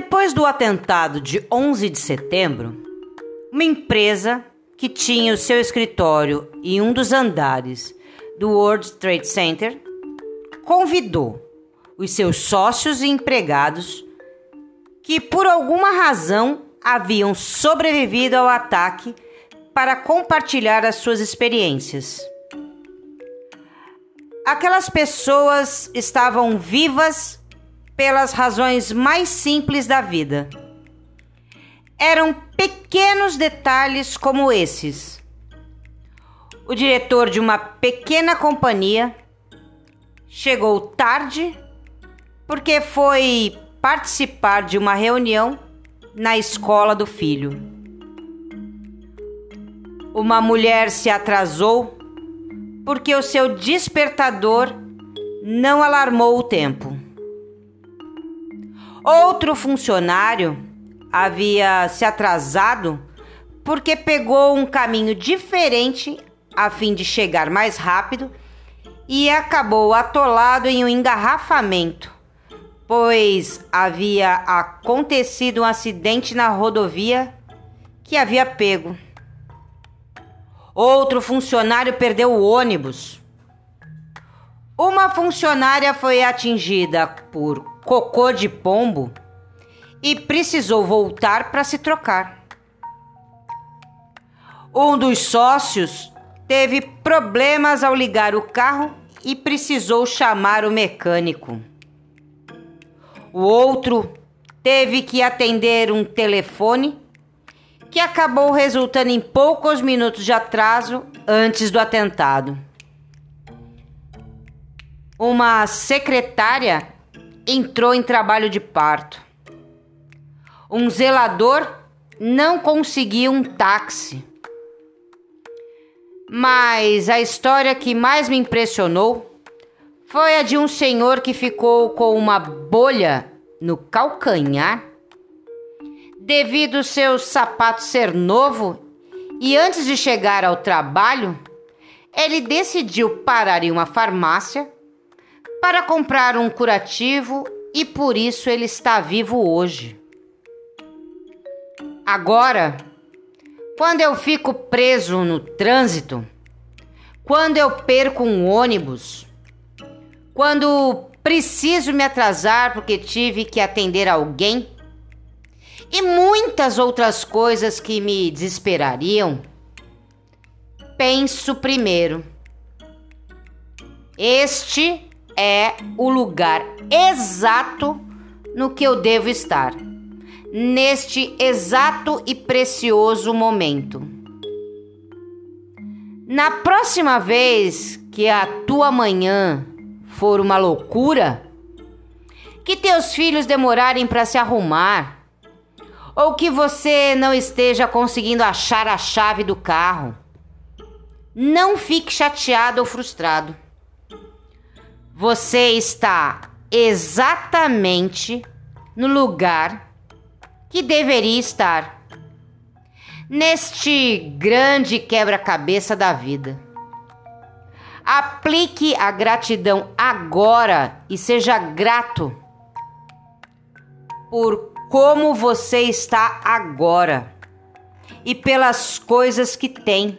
Depois do atentado de 11 de setembro, uma empresa que tinha o seu escritório em um dos andares do World Trade Center convidou os seus sócios e empregados que, por alguma razão, haviam sobrevivido ao ataque para compartilhar as suas experiências. Aquelas pessoas estavam vivas pelas razões mais simples da vida. Eram pequenos detalhes como esses. O diretor de uma pequena companhia chegou tarde porque foi participar de uma reunião na escola do filho. Uma mulher se atrasou porque o seu despertador não alarmou o tempo. Outro funcionário havia se atrasado porque pegou um caminho diferente a fim de chegar mais rápido e acabou atolado em um engarrafamento, pois havia acontecido um acidente na rodovia que havia pego. Outro funcionário perdeu o ônibus. Uma funcionária foi atingida por cocô de pombo e precisou voltar para se trocar. Um dos sócios teve problemas ao ligar o carro e precisou chamar o mecânico. O outro teve que atender um telefone que acabou resultando em poucos minutos de atraso antes do atentado. Uma secretária entrou em trabalho de parto. Um zelador não conseguiu um táxi. Mas a história que mais me impressionou foi a de um senhor que ficou com uma bolha no calcanhar devido seu sapato ser novo e antes de chegar ao trabalho, ele decidiu parar em uma farmácia para comprar um curativo e por isso ele está vivo hoje. Agora, quando eu fico preso no trânsito, quando eu perco um ônibus, quando preciso me atrasar porque tive que atender alguém e muitas outras coisas que me desesperariam, penso primeiro: este é o lugar exato no que eu devo estar, neste exato e precioso momento. Na próxima vez que a tua manhã for uma loucura, que teus filhos demorarem para se arrumar, ou que você não esteja conseguindo achar a chave do carro, não fique chateado ou frustrado você está exatamente no lugar que deveria estar. Neste grande quebra-cabeça da vida. Aplique a gratidão agora e seja grato por como você está agora e pelas coisas que tem